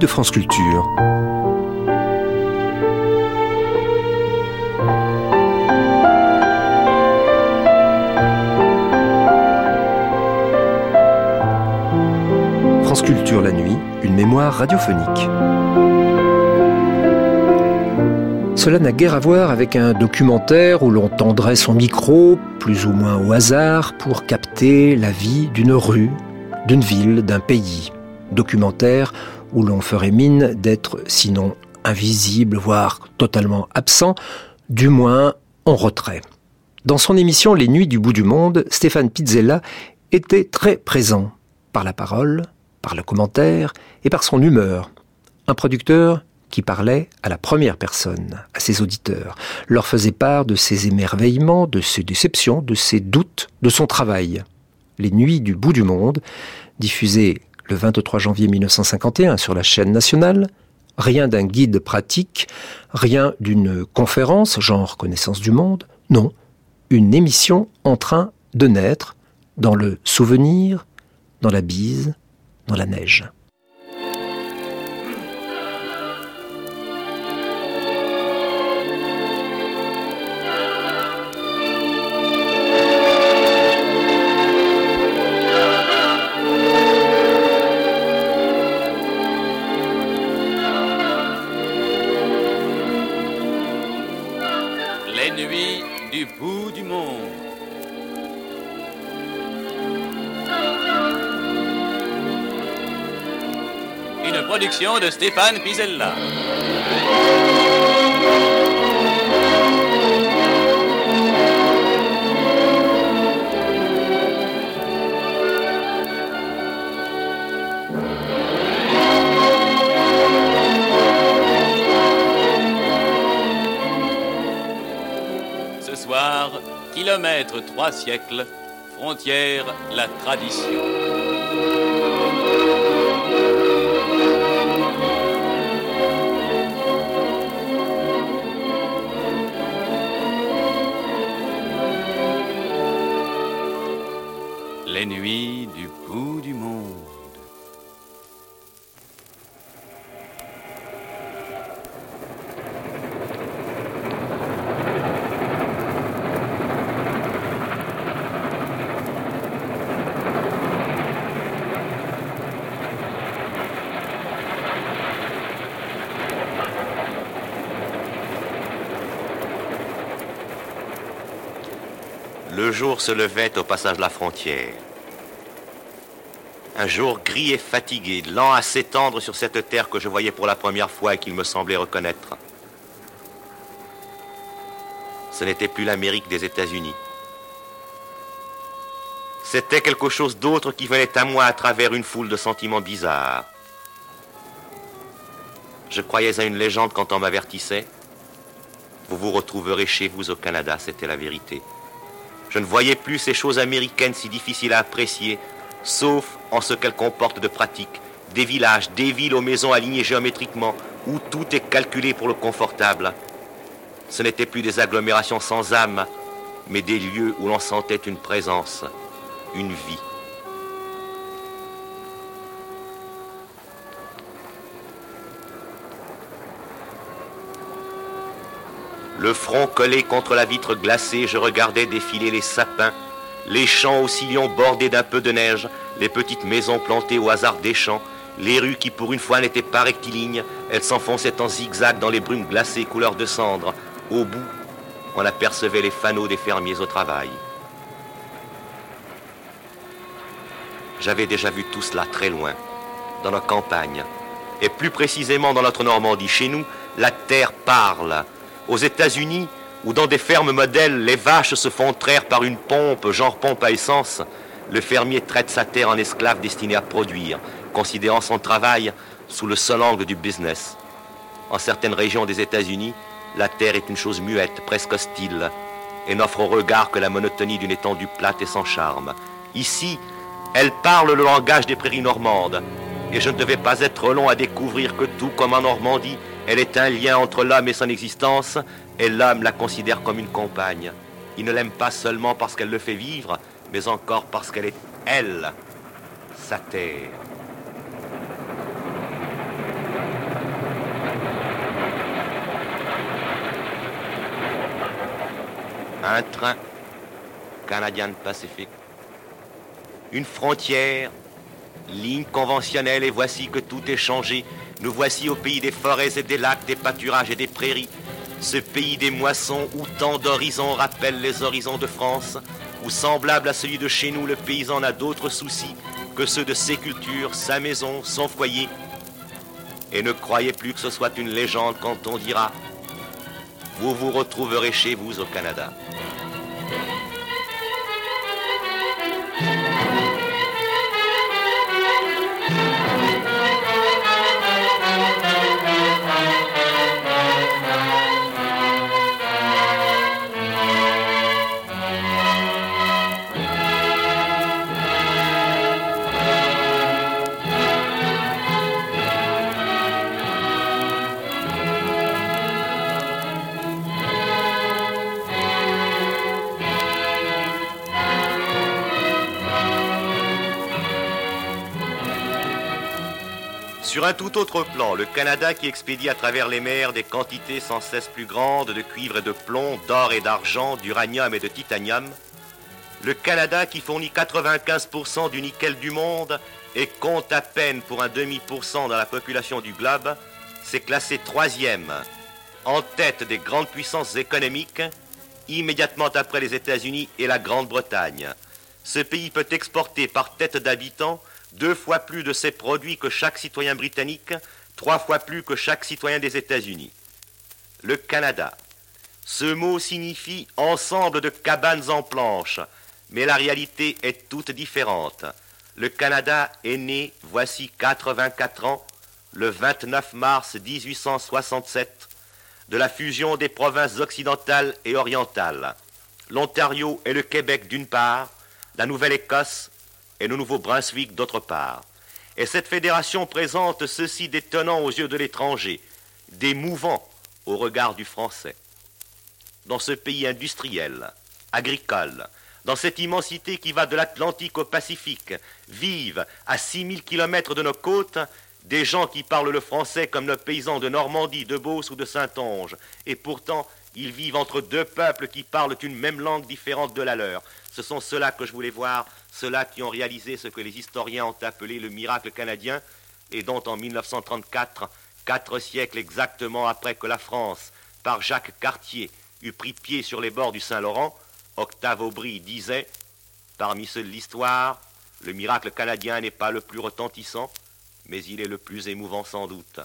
de France Culture. France Culture la nuit, une mémoire radiophonique. Cela n'a guère à voir avec un documentaire où l'on tendrait son micro, plus ou moins au hasard, pour capter la vie d'une rue, d'une ville, d'un pays. Documentaire où l'on ferait mine d'être sinon invisible, voire totalement absent, du moins en retrait. Dans son émission Les Nuits du bout du monde, Stéphane Pizzella était très présent, par la parole, par le commentaire et par son humeur. Un producteur qui parlait à la première personne, à ses auditeurs, leur faisait part de ses émerveillements, de ses déceptions, de ses doutes, de son travail. Les Nuits du bout du monde, diffusées le 23 janvier 1951 sur la chaîne nationale, rien d'un guide pratique, rien d'une conférence, genre connaissance du monde, non, une émission en train de naître dans le souvenir, dans la bise, dans la neige. De Stéphane Pisella. Ce soir, kilomètre trois siècles, frontière la tradition. Le jour se levait au passage de la frontière. Un jour gris et fatigué, lent à s'étendre sur cette terre que je voyais pour la première fois et qu'il me semblait reconnaître. Ce n'était plus l'Amérique des États-Unis. C'était quelque chose d'autre qui venait à moi à travers une foule de sentiments bizarres. Je croyais à une légende quand on m'avertissait. Vous vous retrouverez chez vous au Canada, c'était la vérité. Je ne voyais plus ces choses américaines si difficiles à apprécier sauf en ce qu'elle comporte de pratique, des villages, des villes aux maisons alignées géométriquement, où tout est calculé pour le confortable. Ce n'était plus des agglomérations sans âme, mais des lieux où l'on sentait une présence, une vie. Le front collé contre la vitre glacée, je regardais défiler les sapins les champs aux sillons bordés d'un peu de neige, les petites maisons plantées au hasard des champs, les rues qui pour une fois n'étaient pas rectilignes, elles s'enfonçaient en zigzag dans les brumes glacées couleur de cendre. Au bout, on apercevait les fanaux des fermiers au travail. J'avais déjà vu tout cela très loin, dans nos campagnes, et plus précisément dans notre Normandie. Chez nous, la terre parle. Aux États-Unis, où dans des fermes modèles, les vaches se font traire par une pompe, genre pompe à essence, le fermier traite sa terre en esclave destiné à produire, considérant son travail sous le seul angle du business. En certaines régions des États-Unis, la terre est une chose muette, presque hostile, et n'offre au regard que la monotonie d'une étendue plate et sans charme. Ici, elle parle le langage des prairies normandes, et je ne devais pas être long à découvrir que tout comme en Normandie, elle est un lien entre l'âme et son existence, et l'âme la considère comme une compagne. Il ne l'aime pas seulement parce qu'elle le fait vivre, mais encore parce qu'elle est elle, sa terre. Un train, Canadian Pacific. Une frontière, ligne conventionnelle, et voici que tout est changé. Nous voici au pays des forêts et des lacs, des pâturages et des prairies. Ce pays des moissons où tant d'horizons rappellent les horizons de France, où semblable à celui de chez nous, le paysan n'a d'autres soucis que ceux de ses cultures, sa maison, son foyer. Et ne croyez plus que ce soit une légende quand on dira Vous vous retrouverez chez vous au Canada. Sur un tout autre plan, le Canada qui expédie à travers les mers des quantités sans cesse plus grandes de cuivre et de plomb, d'or et d'argent, d'uranium et de titanium, le Canada qui fournit 95% du nickel du monde et compte à peine pour un demi-pourcent dans la population du globe, s'est classé troisième, en tête des grandes puissances économiques, immédiatement après les États-Unis et la Grande-Bretagne. Ce pays peut exporter par tête d'habitant deux fois plus de ces produits que chaque citoyen britannique, trois fois plus que chaque citoyen des États-Unis. Le Canada. Ce mot signifie ensemble de cabanes en planches, mais la réalité est toute différente. Le Canada est né, voici 84 ans, le 29 mars 1867, de la fusion des provinces occidentales et orientales, l'Ontario et le Québec d'une part, la Nouvelle-Écosse et le Nouveau-Brunswick d'autre part. Et cette fédération présente ceci d'étonnant aux yeux de l'étranger, d'émouvant au regard du français. Dans ce pays industriel, agricole, dans cette immensité qui va de l'Atlantique au Pacifique, vivent à 6000 kilomètres de nos côtes des gens qui parlent le français comme nos paysans de Normandie, de Beauce ou de Saint-Onge, et pourtant ils vivent entre deux peuples qui parlent une même langue différente de la leur. Ce sont ceux-là que je voulais voir, ceux-là qui ont réalisé ce que les historiens ont appelé le miracle canadien, et dont en 1934, quatre siècles exactement après que la France, par Jacques Cartier, eut pris pied sur les bords du Saint-Laurent, Octave Aubry disait Parmi ceux de l'histoire, le miracle canadien n'est pas le plus retentissant, mais il est le plus émouvant sans doute.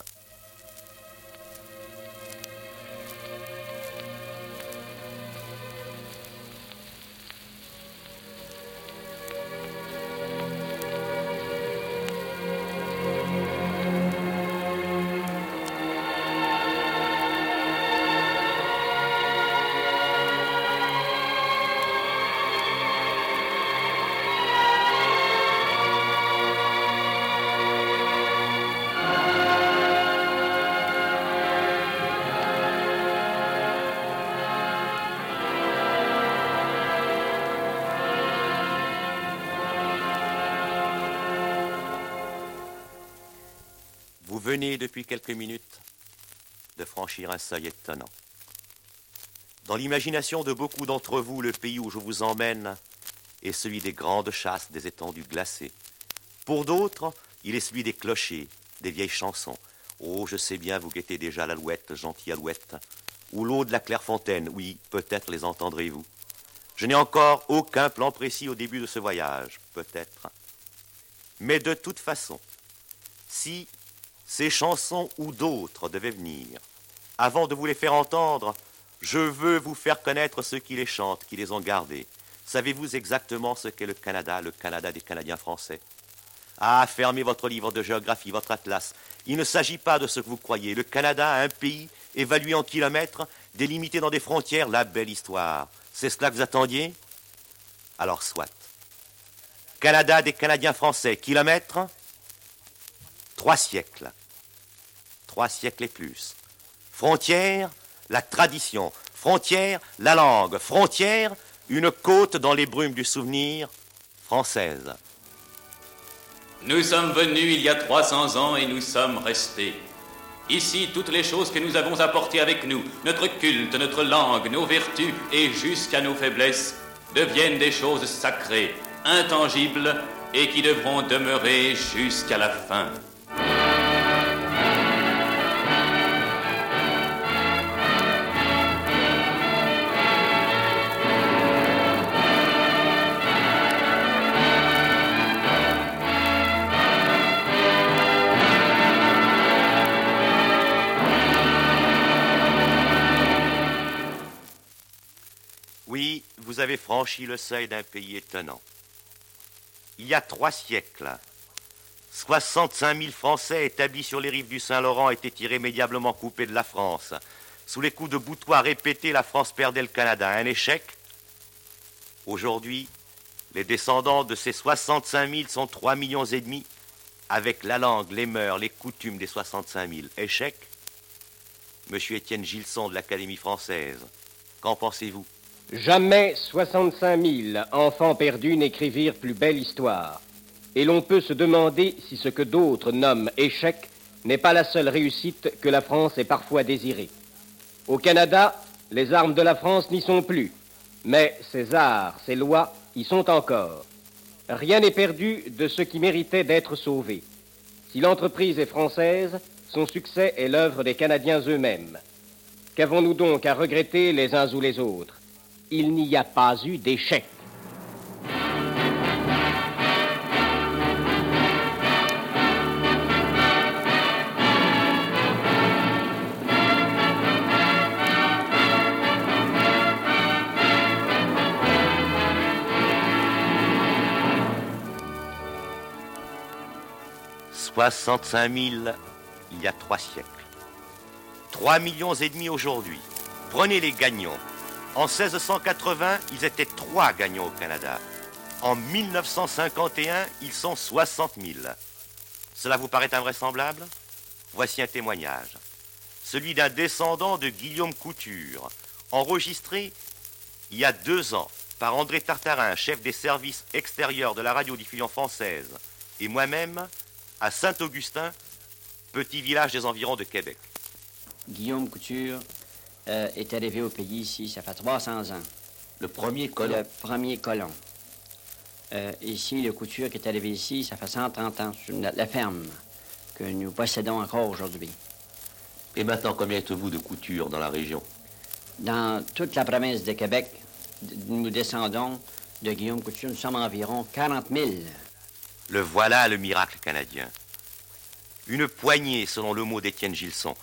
Depuis quelques minutes de franchir un seuil étonnant. Dans l'imagination de beaucoup d'entre vous, le pays où je vous emmène est celui des grandes chasses, des étendues glacées. Pour d'autres, il est celui des clochers, des vieilles chansons. Oh, je sais bien, vous guettez déjà l'alouette, gentille alouette, ou l'eau de la Clairefontaine, oui, peut-être les entendrez-vous. Je n'ai encore aucun plan précis au début de ce voyage, peut-être. Mais de toute façon, si ces chansons ou d'autres devaient venir. Avant de vous les faire entendre, je veux vous faire connaître ceux qui les chantent, qui les ont gardés. Savez-vous exactement ce qu'est le Canada, le Canada des Canadiens français? Ah, fermez votre livre de géographie, votre atlas. Il ne s'agit pas de ce que vous croyez. Le Canada, un pays évalué en kilomètres, délimité dans des frontières, la belle histoire. C'est cela que vous attendiez? Alors soit. Canada des Canadiens français, kilomètres Trois siècles. Trois siècles et plus. Frontière, la tradition. Frontière, la langue. Frontière, une côte dans les brumes du souvenir française. Nous sommes venus il y a 300 ans et nous sommes restés. Ici, toutes les choses que nous avons apportées avec nous, notre culte, notre langue, nos vertus et jusqu'à nos faiblesses, deviennent des choses sacrées, intangibles et qui devront demeurer jusqu'à la fin. Vous avez franchi le seuil d'un pays étonnant. Il y a trois siècles, 65 000 Français établis sur les rives du Saint-Laurent étaient irrémédiablement coupés de la France. Sous les coups de boutoir répétés, la France perdait le Canada. Un échec? Aujourd'hui, les descendants de ces 65 000 sont 3 millions et demi, avec la langue, les mœurs, les coutumes des 65 000. Échec? Monsieur Étienne Gilson de l'Académie française, qu'en pensez-vous? Jamais 65 000 enfants perdus n'écrivirent plus belle histoire. Et l'on peut se demander si ce que d'autres nomment échec n'est pas la seule réussite que la France ait parfois désirée. Au Canada, les armes de la France n'y sont plus, mais ses arts, ses lois y sont encore. Rien n'est perdu de ce qui méritait d'être sauvé. Si l'entreprise est française, son succès est l'œuvre des Canadiens eux-mêmes. Qu'avons-nous donc à regretter les uns ou les autres? Il n'y a pas eu d'échec. Soixante-cinq mille il y a trois siècles. Trois millions et demi aujourd'hui. Prenez les gagnants. En 1680, ils étaient trois gagnants au Canada. En 1951, ils sont 60 000. Cela vous paraît invraisemblable? Voici un témoignage. Celui d'un descendant de Guillaume Couture, enregistré il y a deux ans par André Tartarin, chef des services extérieurs de la radiodiffusion française, et moi-même à Saint-Augustin, petit village des environs de Québec. Guillaume Couture, euh, est arrivé au pays ici, ça fait 300 ans. Le premier colon? Le premier colon. Euh, ici, le couture qui est arrivé ici, ça fait 130 ans, sur la, ferme que nous possédons encore aujourd'hui. Et maintenant, combien êtes-vous de couture dans la région? Dans toute la province de Québec, nous descendons de Guillaume Couture, nous sommes environ 40 000. Le voilà le miracle canadien. Une poignée, selon le mot d'Étienne Gilson,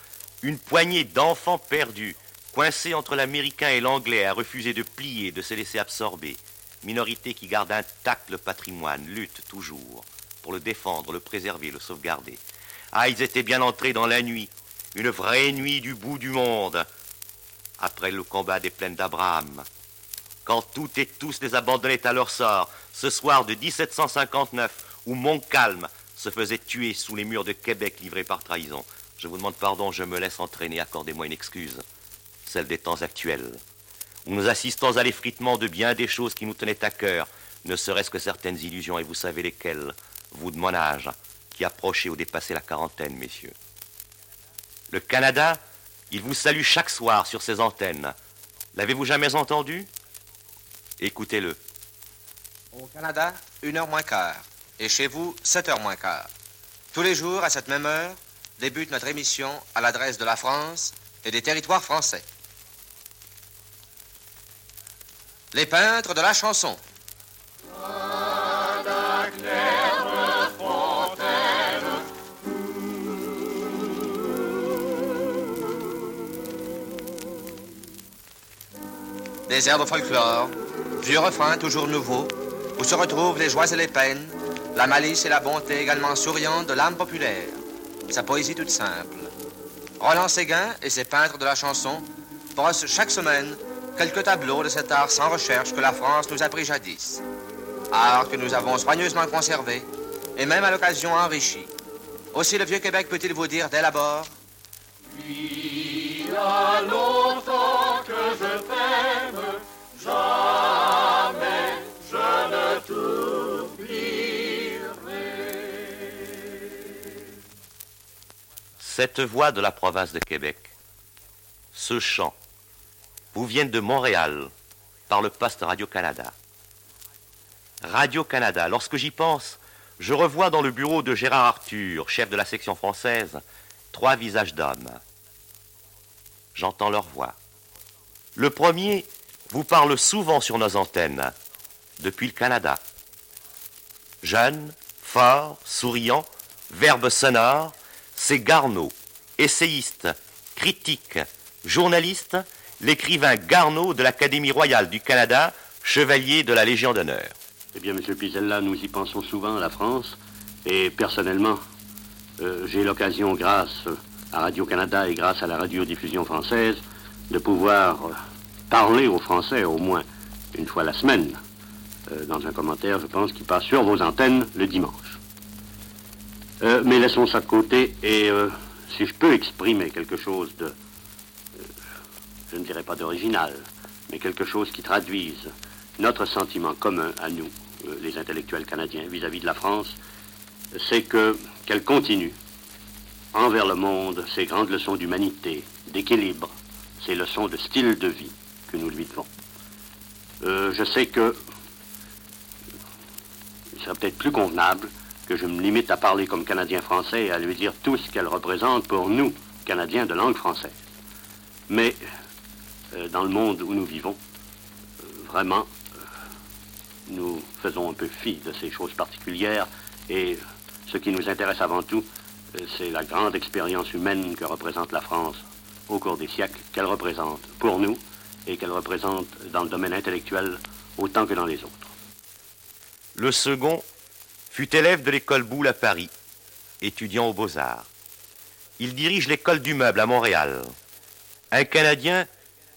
une poignée d'enfants perdus Coincé entre l'américain et l'anglais, a refusé de plier, de se laisser absorber. Minorité qui garde intact le patrimoine, lutte toujours pour le défendre, le préserver, le sauvegarder. Ah, ils étaient bien entrés dans la nuit, une vraie nuit du bout du monde, après le combat des plaines d'Abraham. Quand toutes et tous les abandonnaient à leur sort, ce soir de 1759, où Montcalm se faisait tuer sous les murs de Québec livrés par trahison. Je vous demande pardon, je me laisse entraîner, accordez-moi une excuse celle des temps actuels, où nous assistons à l'effritement de bien des choses qui nous tenaient à cœur, ne serait-ce que certaines illusions, et vous savez lesquelles, vous de mon âge, qui approchez ou dépassez la quarantaine, messieurs. Le Canada, il vous salue chaque soir sur ses antennes. L'avez-vous jamais entendu? Écoutez-le. Au Canada, une heure moins quart. Et chez vous, sept heures moins quart. Tous les jours, à cette même heure, débute notre émission à l'adresse de la France et des territoires français. Les peintres de la chanson. Des airs de folklore, vieux refrains toujours nouveaux, où se retrouvent les joies et les peines, la malice et la bonté également souriantes de l'âme populaire. Sa poésie toute simple. Roland Séguin et ses peintres de la chanson brossent chaque semaine quelques tableaux de cet art sans recherche que la France nous a pris jadis. Art que nous avons soigneusement conservé et même à l'occasion enrichi. Aussi le vieux Québec peut-il vous dire dès l'abord Il y a longtemps que je t'aime, jamais je ne t'oublierai. Cette voix de la province de Québec, ce chant, vous viennent de Montréal par le poste Radio-Canada. Radio-Canada, lorsque j'y pense, je revois dans le bureau de Gérard Arthur, chef de la section française, trois visages d'hommes. J'entends leur voix. Le premier vous parle souvent sur nos antennes, depuis le Canada. Jeune, fort, souriant, verbe sonore, c'est Garneau, essayiste, critique, journaliste, l'écrivain Garneau de l'Académie royale du Canada, chevalier de la Légion d'honneur. Eh bien, Monsieur Pizella, nous y pensons souvent à la France, et personnellement, euh, j'ai l'occasion, grâce à Radio-Canada et grâce à la radiodiffusion française, de pouvoir euh, parler aux Français au moins une fois la semaine, euh, dans un commentaire, je pense, qui passe sur vos antennes le dimanche. mais laissons ça de côté, et si je peux exprimer quelque chose de, je ne dirais pas d'original, mais quelque chose qui traduise notre sentiment commun à nous, euh, les intellectuels canadiens, vis-à-vis de la France, c'est que qu'elle continue envers le monde ces grandes leçons d'humanité, d'équilibre, ces leçons de style de vie que nous lui devons. Euh, je sais que il serait peut-être plus convenable que je me limite à parler comme Canadien français et à lui dire tout ce qu'elle représente pour nous, Canadiens de langue française. Mais dans le monde où nous vivons, vraiment, nous faisons un peu fi de ces choses particulières et ce qui nous intéresse avant tout, euh, c'est la grande expérience humaine que représente la France au cours des siècles, qu'elle représente pour nous et qu'elle représente dans le domaine intellectuel autant que dans les autres. Le second fut élève de l'école Boulle à Paris, étudiant aux beaux-arts. Il dirige l'école du meuble à Montréal. Un Canadien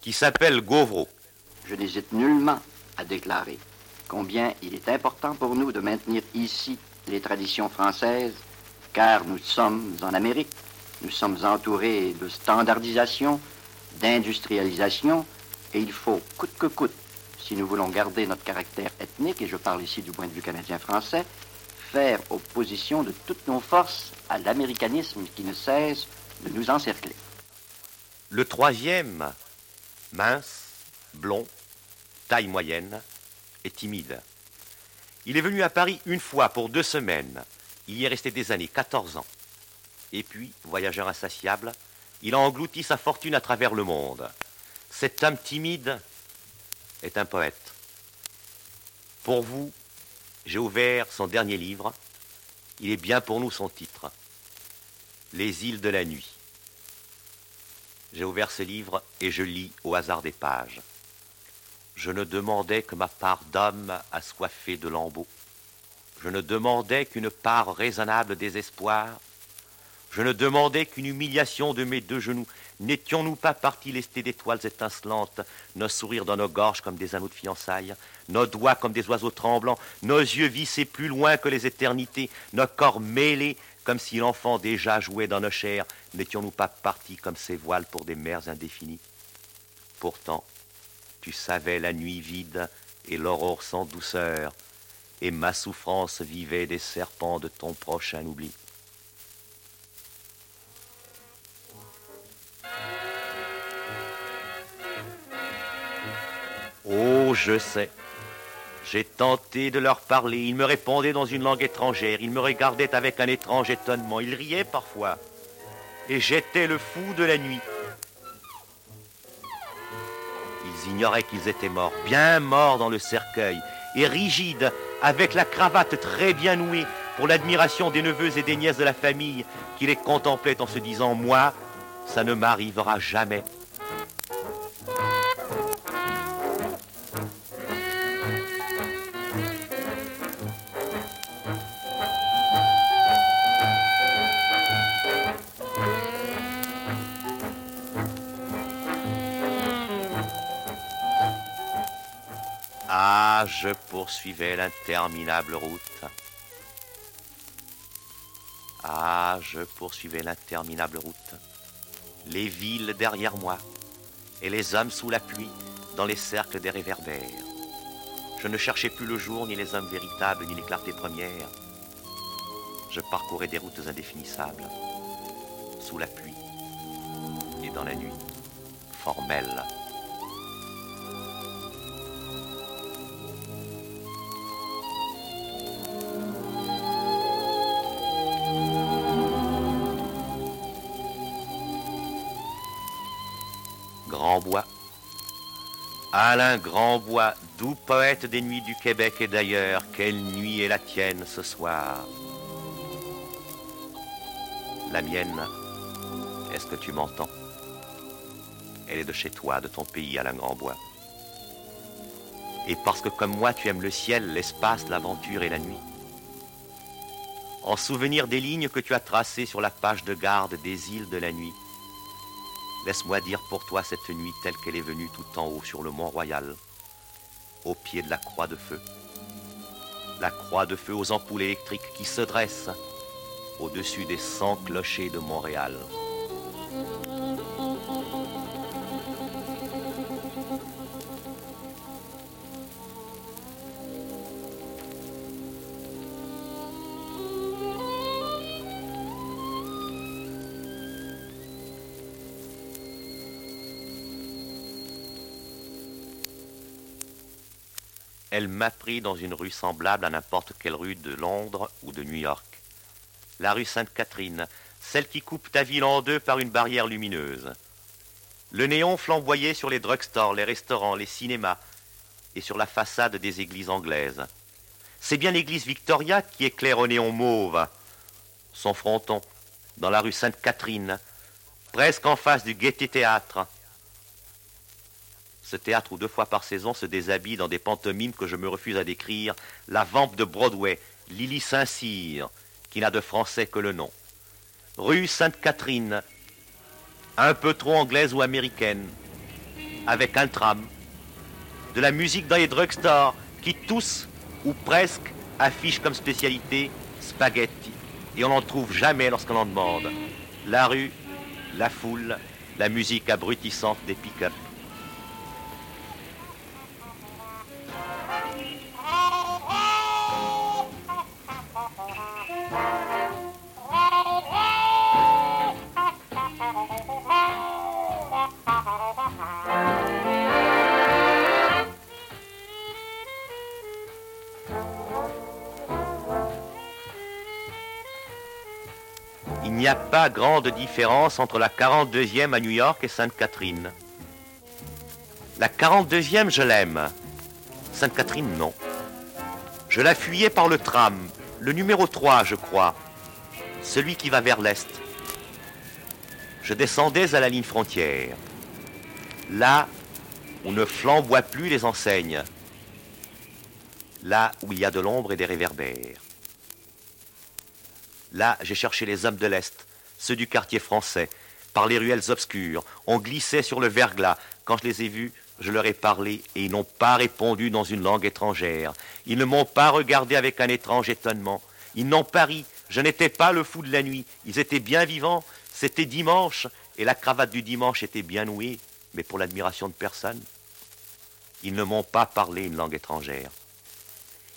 qui s'appelle Gauvreau. Je n'hésite nullement à déclarer combien il est important pour nous de maintenir ici les traditions françaises, car nous sommes en Amérique, nous sommes entourés de standardisation, d'industrialisation, et il faut, coûte que coûte, si nous voulons garder notre caractère ethnique, et je parle ici du point de vue canadien-français, faire opposition de toutes nos forces à l'américanisme qui ne cesse de nous encercler. Le troisième, mince, blond, taille moyenne, timide. Il est venu à Paris une fois pour deux semaines. Il y est resté des années, 14 ans. Et puis, voyageur insatiable, il a englouti sa fortune à travers le monde. Cet homme timide est un poète. Pour vous, j'ai ouvert son dernier livre. Il est bien pour nous son titre. Les îles de la nuit. J'ai ouvert ce livre et je lis au hasard des pages. Je ne demandais que ma part d'homme assoiffé de lambeaux. Je ne demandais qu'une part raisonnable désespoir. Je ne demandais qu'une humiliation de mes deux genoux. N'étions-nous pas partis lestés d'étoiles étincelantes, nos sourires dans nos gorges comme des anneaux de fiançailles, nos doigts comme des oiseaux tremblants, nos yeux vissés plus loin que les éternités, nos corps mêlés comme si l'enfant déjà jouait dans nos chairs, n'étions-nous pas partis comme ces voiles pour des mers indéfinies? Pourtant, tu savais la nuit vide et l'aurore sans douceur, et ma souffrance vivait des serpents de ton prochain oubli. Oh, je sais. J'ai tenté de leur parler. Ils me répondaient dans une langue étrangère. Ils me regardaient avec un étrange étonnement. Ils riaient parfois. Et j'étais le fou de la nuit. Ils ignoraient qu'ils étaient morts, bien morts dans le cercueil, et rigides, avec la cravate très bien nouée, pour l'admiration des neveux et des nièces de la famille, qui les contemplaient en se disant Moi, ça ne m'arrivera jamais. Je poursuivais l'interminable route. Ah, je poursuivais l'interminable route. Les villes derrière moi et les hommes sous la pluie dans les cercles des réverbères. Je ne cherchais plus le jour, ni les hommes véritables, ni les clartés premières. Je parcourais des routes indéfinissables. sous la pluie et dans la nuit, formelle. Alain Grandbois, doux poète des nuits du Québec et d'ailleurs, quelle nuit est la tienne ce soir? La mienne, est-ce que tu m'entends? Elle est de chez toi, de ton pays, Alain Grandbois. Et parce que comme moi tu aimes le ciel, l'espace, l'aventure et la nuit. En souvenir des lignes que tu as tracées sur la page de garde des îles de la nuit, Laisse-moi dire pour toi cette nuit telle qu'elle est venue tout en haut sur le mont Royal, au pied de la croix de feu. La croix de feu aux ampoules électriques qui se dressent au-dessus des cent clochers de Montréal. Elle m'a pris dans une rue semblable à n'importe quelle rue de Londres ou de New York. La rue Sainte-Catherine, celle qui coupe ta ville en deux par une barrière lumineuse. Le néon flamboyait sur les drugstores, les restaurants, les cinémas et sur la façade des églises anglaises. C'est bien l'église Victoria qui éclaire au néon mauve. Son fronton, dans la rue Sainte-Catherine, presque en face du Gaîté Théâtre, ce théâtre où deux fois par saison se déshabille dans des pantomimes que je me refuse à décrire, la vampe de Broadway, Lily Saint-Cyr, qui n'a de français que le nom. Rue Sainte-Catherine, un peu trop anglaise ou américaine, avec un tram, de la musique dans les drugstores qui tous, ou presque, affichent comme spécialité spaghetti, et on n'en trouve jamais lorsqu'on en demande. La rue, la foule, la musique abrutissante des pick-up. N'y a pas grande différence entre la 42e à New York et Sainte-Catherine. La 42e, je l'aime. Sainte-Catherine, non. Je la fuyais par le tram, le numéro 3, je crois, celui qui va vers l'est. Je descendais à la ligne frontière, là où ne flamboient plus les enseignes, là où il y a de l'ombre et des réverbères. Là, j'ai cherché les hommes de l'Est, ceux du quartier français, par les ruelles obscures. On glissait sur le verglas. Quand je les ai vus, je leur ai parlé et ils n'ont pas répondu dans une langue étrangère. Ils ne m'ont pas regardé avec un étrange étonnement. Ils n'ont pas ri. Je n'étais pas le fou de la nuit. Ils étaient bien vivants. C'était dimanche et la cravate du dimanche était bien nouée, mais pour l'admiration de personne. Ils ne m'ont pas parlé une langue étrangère.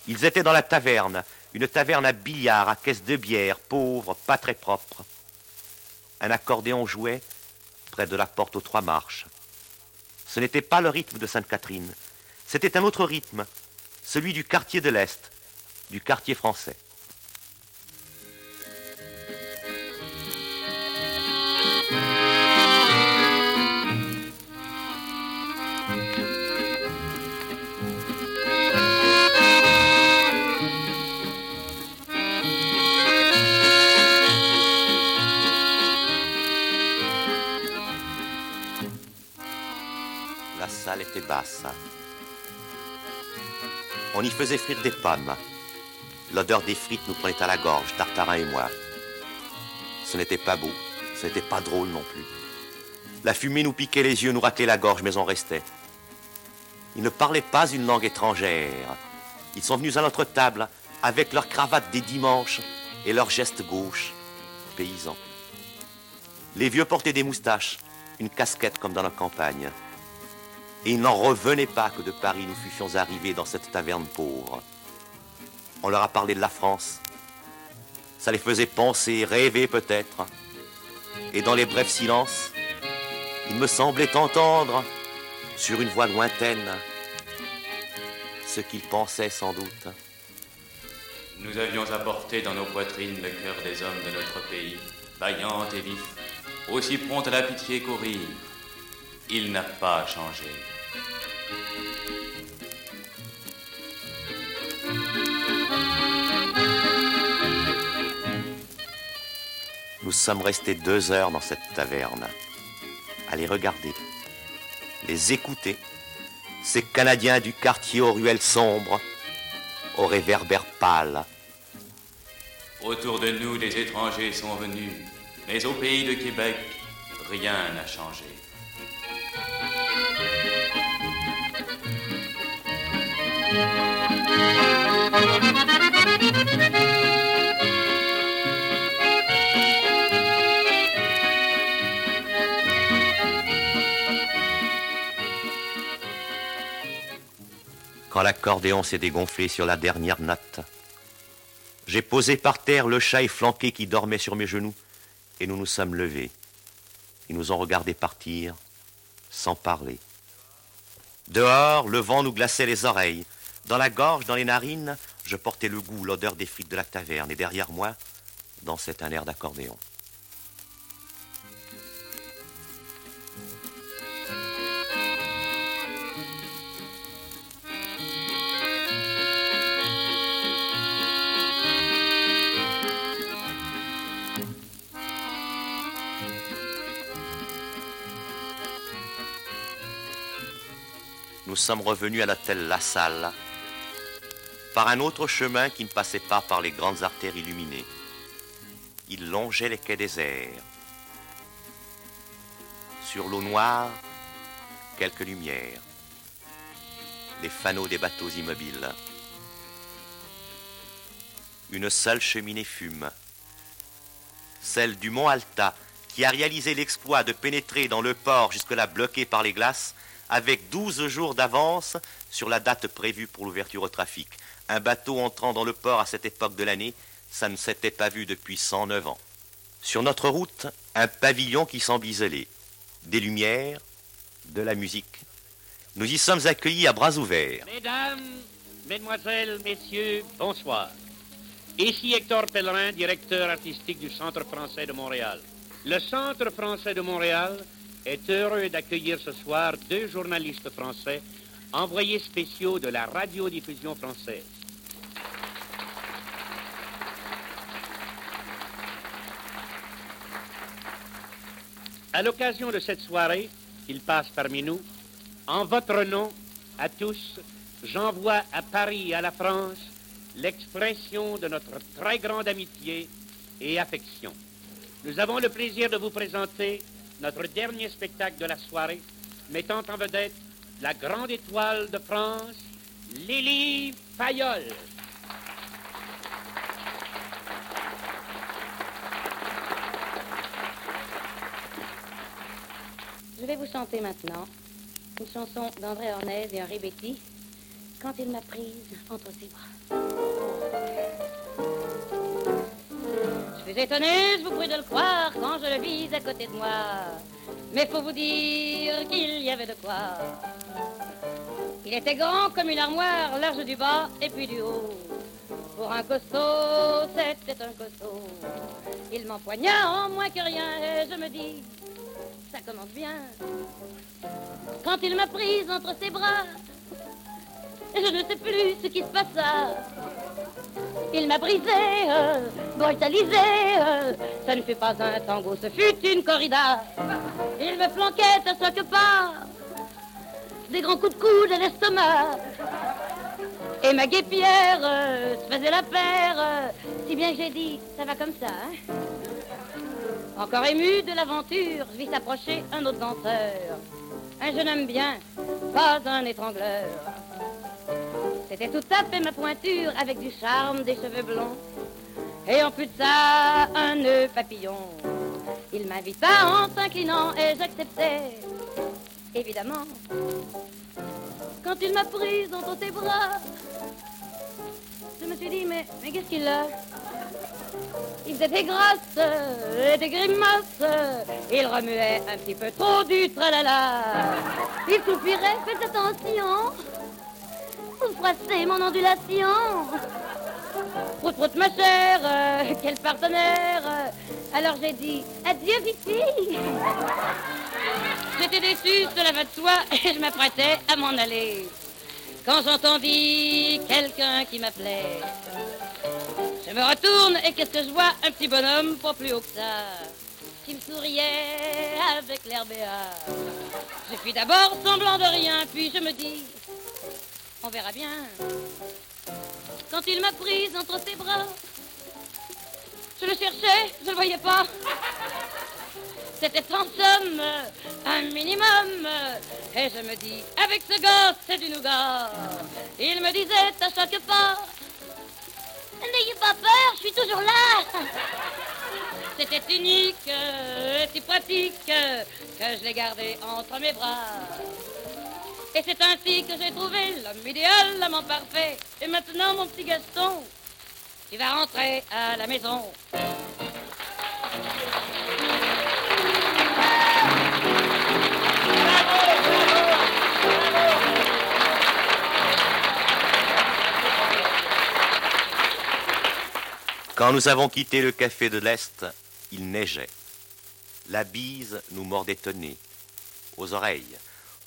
Ils étaient dans la taverne, une taverne à billard, à caisse de bière, pauvre, pas très propre. Un accordéon jouait près de la porte aux trois marches. Ce n'était pas le rythme de Sainte-Catherine, c'était un autre rythme, celui du quartier de l'Est, du quartier français. Y faisait frire des pommes. L'odeur des frites nous prenait à la gorge, Tartarin et moi. Ce n'était pas beau, ce n'était pas drôle non plus. La fumée nous piquait les yeux, nous raclait la gorge, mais on restait. Ils ne parlaient pas une langue étrangère. Ils sont venus à notre table avec leurs cravates des dimanches et leurs gestes gauches, paysans. Les vieux portaient des moustaches, une casquette comme dans la campagne. Et il n'en revenait pas que de Paris nous fussions arrivés dans cette taverne pauvre. On leur a parlé de la France. Ça les faisait penser, rêver peut-être. Et dans les brefs silences, il me semblait entendre, sur une voix lointaine, ce qu'il pensait sans doute. Nous avions apporté dans nos poitrines le cœur des hommes de notre pays, vaillant et vif, aussi prompt à la pitié qu'au rire. Il n'a pas changé. Nous sommes restés deux heures dans cette taverne, à les regarder, les écouter, ces Canadiens du quartier aux ruelles sombres, aux réverbères pâles. Autour de nous, des étrangers sont venus, mais au pays de Québec, rien n'a changé. Quand l'accordéon s'est dégonflé sur la dernière note, j'ai posé par terre le chat efflanqué qui dormait sur mes genoux, et nous nous sommes levés. Ils nous ont regardés partir sans parler. Dehors, le vent nous glaçait les oreilles. Dans la gorge, dans les narines, je portais le goût, l'odeur des frites de la taverne, et derrière moi, dansait un air d'accordéon. nous sommes revenus à l'hôtel La Salle par un autre chemin qui ne passait pas par les grandes artères illuminées. Il longeait les quais déserts. Sur l'eau noire, quelques lumières, les fanaux des bateaux immobiles. Une seule cheminée fume, celle du mont Alta, qui a réalisé l'exploit de pénétrer dans le port jusque-là bloqué par les glaces avec 12 jours d'avance sur la date prévue pour l'ouverture au trafic. Un bateau entrant dans le port à cette époque de l'année, ça ne s'était pas vu depuis 109 ans. Sur notre route, un pavillon qui semble isolé. Des lumières, de la musique. Nous y sommes accueillis à bras ouverts. Mesdames, Mesdemoiselles, Messieurs, bonsoir. Ici Hector Pellerin, directeur artistique du Centre français de Montréal. Le Centre français de Montréal est heureux d'accueillir ce soir deux journalistes français envoyés spéciaux de la radiodiffusion française. À l'occasion de cette soirée, ils passent parmi nous, en votre nom, à tous, j'envoie à Paris et à la France l'expression de notre très grande amitié et affection. Nous avons le plaisir de vous présenter notre dernier spectacle de la soirée, mettant en vedette la grande étoile de France, Lily Fayol. Je vais vous chanter maintenant une chanson d'André Ornez et Henri Betty, Quand il m'a prise entre ses bras. Je suis étonné, je vous prie de le croire, quand je le vis à côté de moi. Mais faut vous dire qu'il y avait de quoi. Il était grand comme une armoire, large du bas et puis du haut. Pour un costaud, c'était un costaud. Il m'empoigna en moins que rien et je me dis, ça commence bien. Quand il m'a prise entre ses bras, je ne sais plus ce qui se passa. Il m'a brisé, euh, brutalisé, ça ne fut pas un tango, ce fut une corrida. Il me flanquait à chaque pas, des grands coups de coude à l'estomac. Et ma guépière se faisait la paire, si bien que j'ai dit, ça va comme ça. Hein. Encore ému de l'aventure, je vis s'approcher un autre danseur. Un jeune homme bien, pas un étrangleur. C'était tout à fait ma pointure avec du charme, des cheveux blonds. Et en plus de ça, un nœud papillon. Il m'invita en s'inclinant et j'acceptais, évidemment. Quand il m'a prise entre ses bras, Je me suis dit, mais qu'est-ce qu'il a? Il faisait des et des grimaces. Il remuait un petit peu trop du tralala. Il soupirait, faites attention. Vous froissez mon ondulation. Prout, prout, ma chère, euh, quel partenaire. Alors j'ai dit, adieu, Fifi. J'étais déçue, cela va de soi, et je m'apprêtais à m'en aller. Quand j'entendis quelqu'un qui m'appelait, je me retourne et qu'est-ce que je vois? Un petit bonhomme pas plus haut que ça, qui me souriait avec l'air béat. Je fis d'abord semblant de rien, puis je me dis, on verra bien. Quand il m'a prise entre ses bras, je le cherchais, je le voyais pas. C'était en somme un minimum. Et je me dis, avec ce gosse, c'est du nougat. Il me disait à chaque pas, n'ayez pas peur, je suis toujours là. C'était unique et si pratique que je l'ai gardé entre mes bras. Et c'est ainsi que j'ai trouvé l'homme idéal, l'amant parfait. Et maintenant, mon petit Gaston, tu vas rentrer à la maison. Quand nous avons quitté le café de l'Est, il neigeait. La bise nous mordait nez, aux oreilles.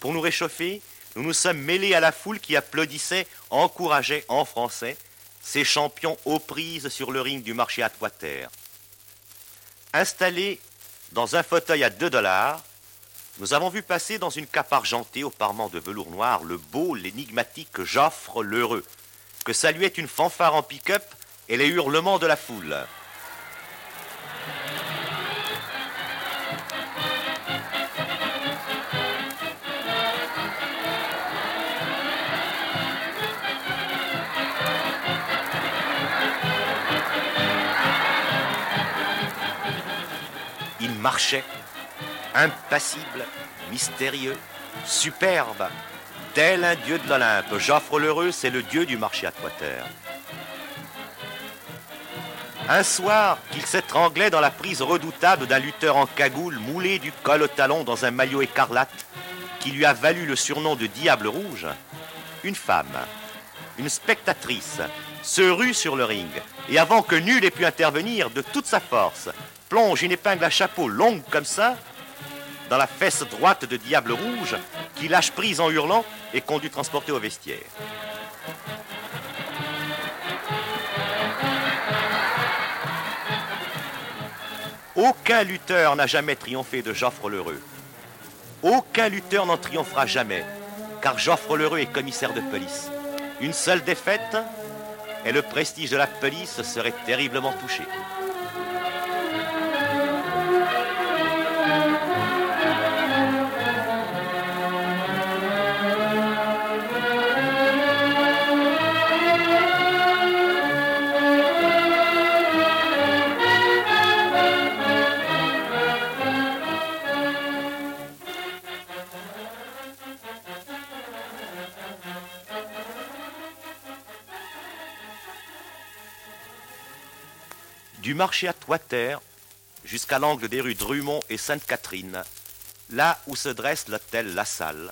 Pour nous réchauffer, nous nous sommes mêlés à la foule qui applaudissait, encourageait en français ces champions aux prises sur le ring du marché à terre. Installés dans un fauteuil à 2 dollars, nous avons vu passer dans une cape argentée au parement de velours noir le beau, l'énigmatique Joffre l'heureux, que saluait une fanfare en pick-up et les hurlements de la foule. Il marchait, impassible, mystérieux, superbe, tel un dieu de l'Olympe. Joffre l'heureux, c'est le dieu du marché à. Un soir qu'il s'étranglait dans la prise redoutable d'un lutteur en cagoule moulé du col au talon dans un maillot écarlate qui lui a valu le surnom de Diable Rouge, une femme, une spectatrice, se rue sur le ring et avant que nul ait pu intervenir de toute sa force, plonge une épingle à chapeau longue comme ça dans la fesse droite de Diable Rouge qui lâche prise en hurlant et conduit transporter au vestiaire. Aucun lutteur n'a jamais triomphé de Joffre l'Heureux. Aucun lutteur n'en triomphera jamais, car Joffre l'Heureux est commissaire de police. Une seule défaite, et le prestige de la police serait terriblement touché. Du marché à Toiter jusqu'à l'angle des rues Drummond et Sainte-Catherine, là où se dresse l'hôtel La Salle,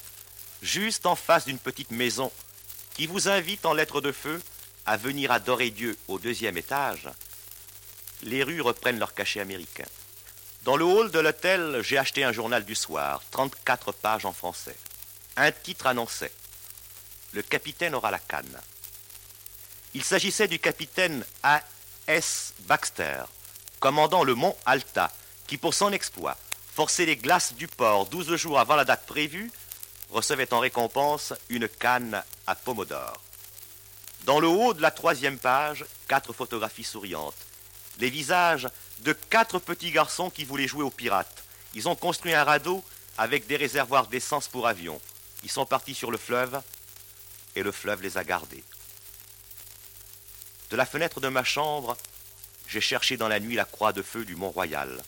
juste en face d'une petite maison qui vous invite en lettres de feu à venir adorer Dieu au deuxième étage, les rues reprennent leur cachet américain. Dans le hall de l'hôtel, j'ai acheté un journal du soir, 34 pages en français. Un titre annonçait Le capitaine aura la canne. Il s'agissait du capitaine A. S. Baxter, commandant le mont Alta, qui pour son exploit forçait les glaces du port 12 jours avant la date prévue, recevait en récompense une canne à Pomodore. Dans le haut de la troisième page, quatre photographies souriantes. Les visages de quatre petits garçons qui voulaient jouer aux pirates. Ils ont construit un radeau avec des réservoirs d'essence pour avions. Ils sont partis sur le fleuve et le fleuve les a gardés. De la fenêtre de ma chambre, j'ai cherché dans la nuit la croix de feu du Mont-Royal.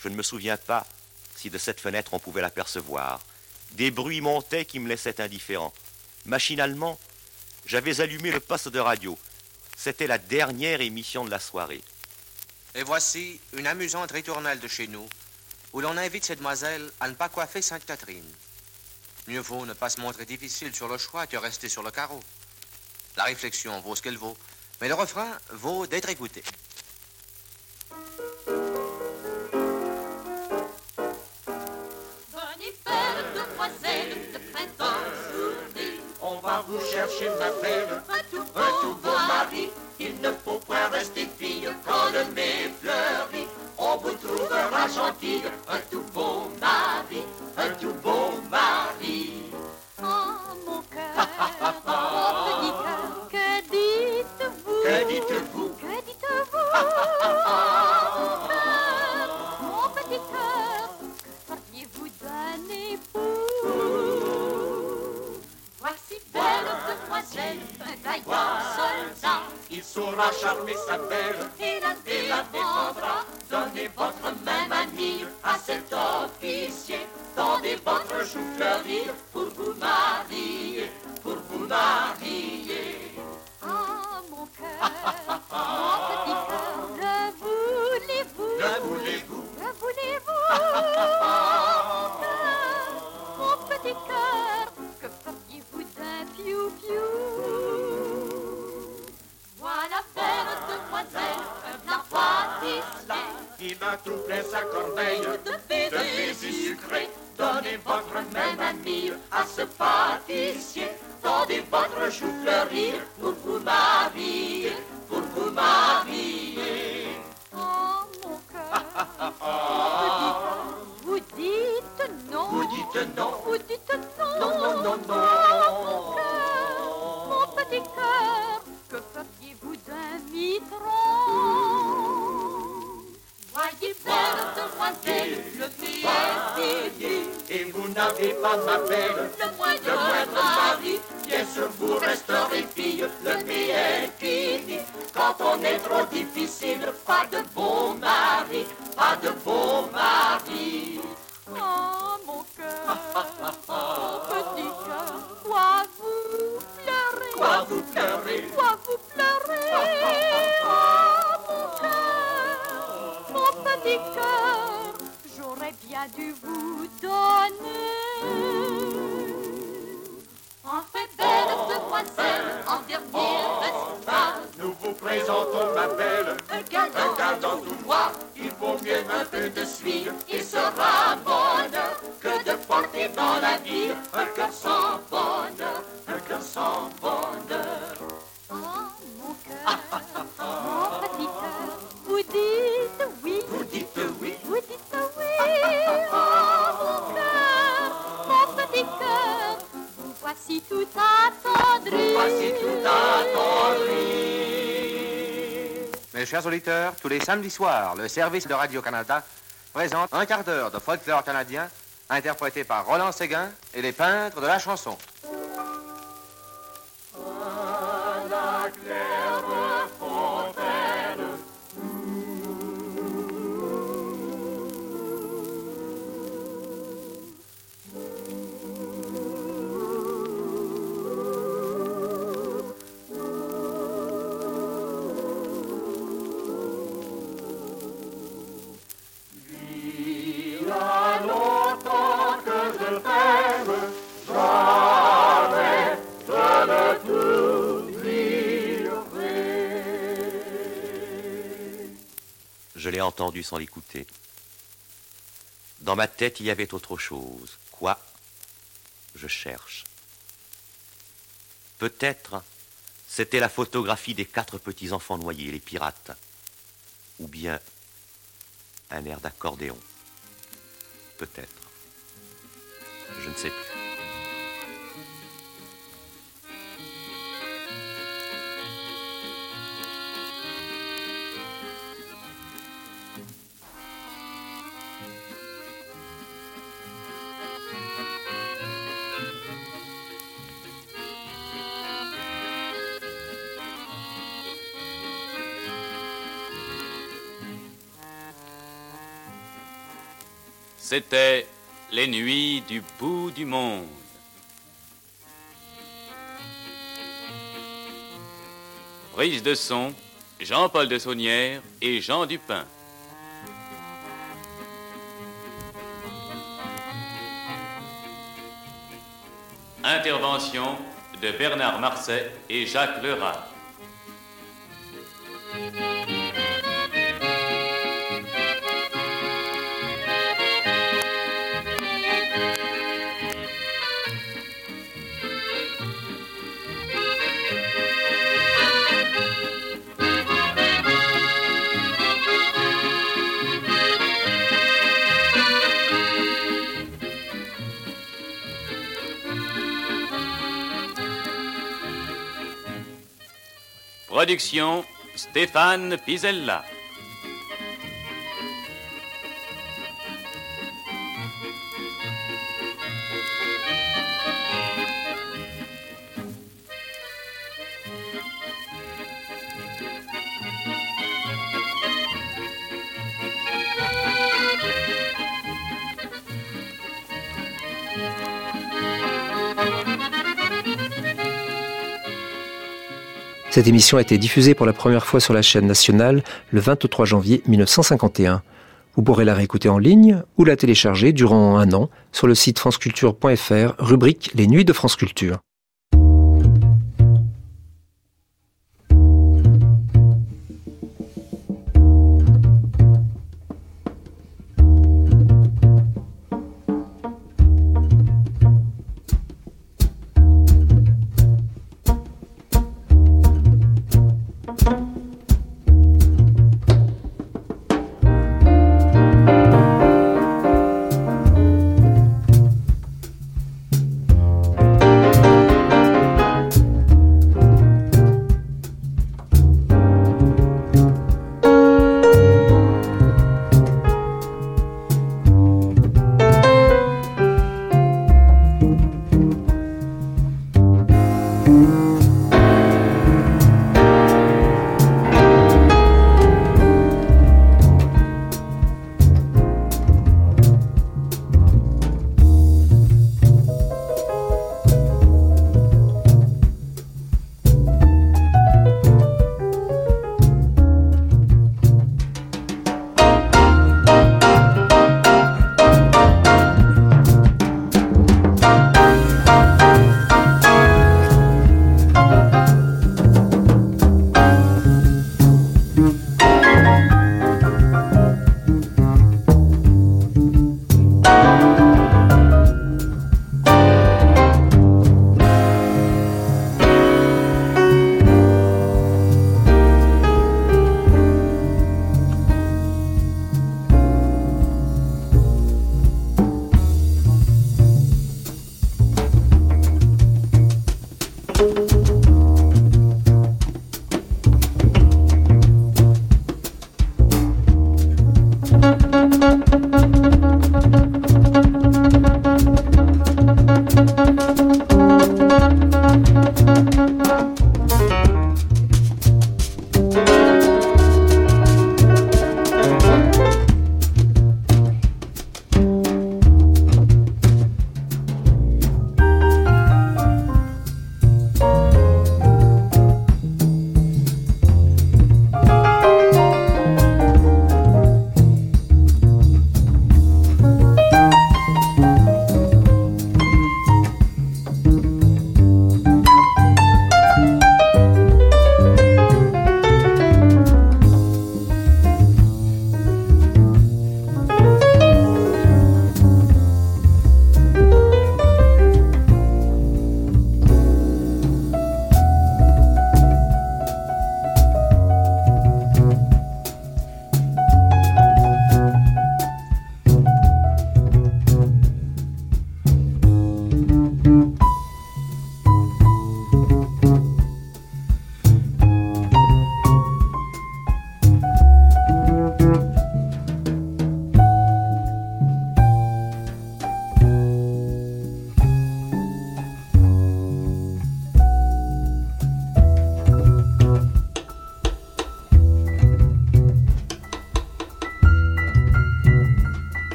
Je ne me souviens pas si de cette fenêtre on pouvait l'apercevoir. Des bruits montaient qui me laissaient indifférent. Machinalement, j'avais allumé le poste de radio C'était la dernière émission de la soirée. Et voici une amusante ritournelle de chez nous, où l'on invite ces demoiselles à ne pas coiffer Sainte-Catherine. Mieux vaut ne pas se montrer difficile sur le choix que rester sur le carreau. La réflexion vaut ce qu'elle vaut, mais le refrain vaut d'être écouté. Hiver, demoiselle de printemps. On va vous chercher, ma belle, un tout beau, mari. Il ne faut point rester fille quand le mai fleurit. On vous trouvera gentille, un tout beau mari, un tout beau mari. Oh mon cœur, Que dites-vous Que dites-vous Mon petit cœur, que feriez-vous d'un époux Voici belle demoiselle, un vaillant soldat. Il saura charmer sa belle Et la et la défendra. Donnez votre main amie à cet officier. Tendez votre joue fleurie pour vous marier, pour vous marier. Pâtissier. Il a tout plein sa corbeille de baisers sucrés. Donnez votre main amie à ce pâtissier. Tendez votre chou fleuri pour vous marier, pour vous marier. Oh mon cœur, vous dites non Vous dites non, Vous dites non non, non, non, non. Oh mon cœur, mon petit cœur, que feriez-vous d'un mitron Voyez belle demoiselle, le pied est fini. Et vous n'avez pas, ma belle, Le moindre le moindre mari. Bien sûr, vous resterez fille, le pied est fini. Quand on est trop difficile, pas de beau mari, pas de beau mari. Oh mon cœur, mon petit cœur, quoi vous pleurez? Quoi vous pleurez? Quoi vous pleurez? Petit cœur, j'aurais bien dû vous donner. En fait, belle demoiselle, en dernier nous vous présentons, ma belle, un gardant, un tout noir. Il vaut mieux un peu de suie, il sera bonheur que de porter dans la vie un cœur sans bonheur, chers auditeurs, tous les samedis soirs, le service de Radio-Canada présente un quart d'heure de folklore canadien interprété par Roland Séguin et les peintres de la chanson. Sans l'écouter. Dans ma tête, il y avait autre chose. Quoi? Je cherche. Peut-être c'était la photographie des quatre petits-enfants noyés, les pirates. Ou bien un air d'accordéon. Peut-être. Je ne sais plus. C'était les nuits du bout du monde. Prise de son, Jean-Paul de Saunière et Jean Dupin. Intervention de Bernard Marseille et Jacques Lerat. Production Stéphane Pisella. Cette émission a été diffusée pour la première fois sur la chaîne nationale le 23 janvier 1951. Vous pourrez la réécouter en ligne ou la télécharger durant un an sur le site franceculture.fr, rubrique Les Nuits de France Culture.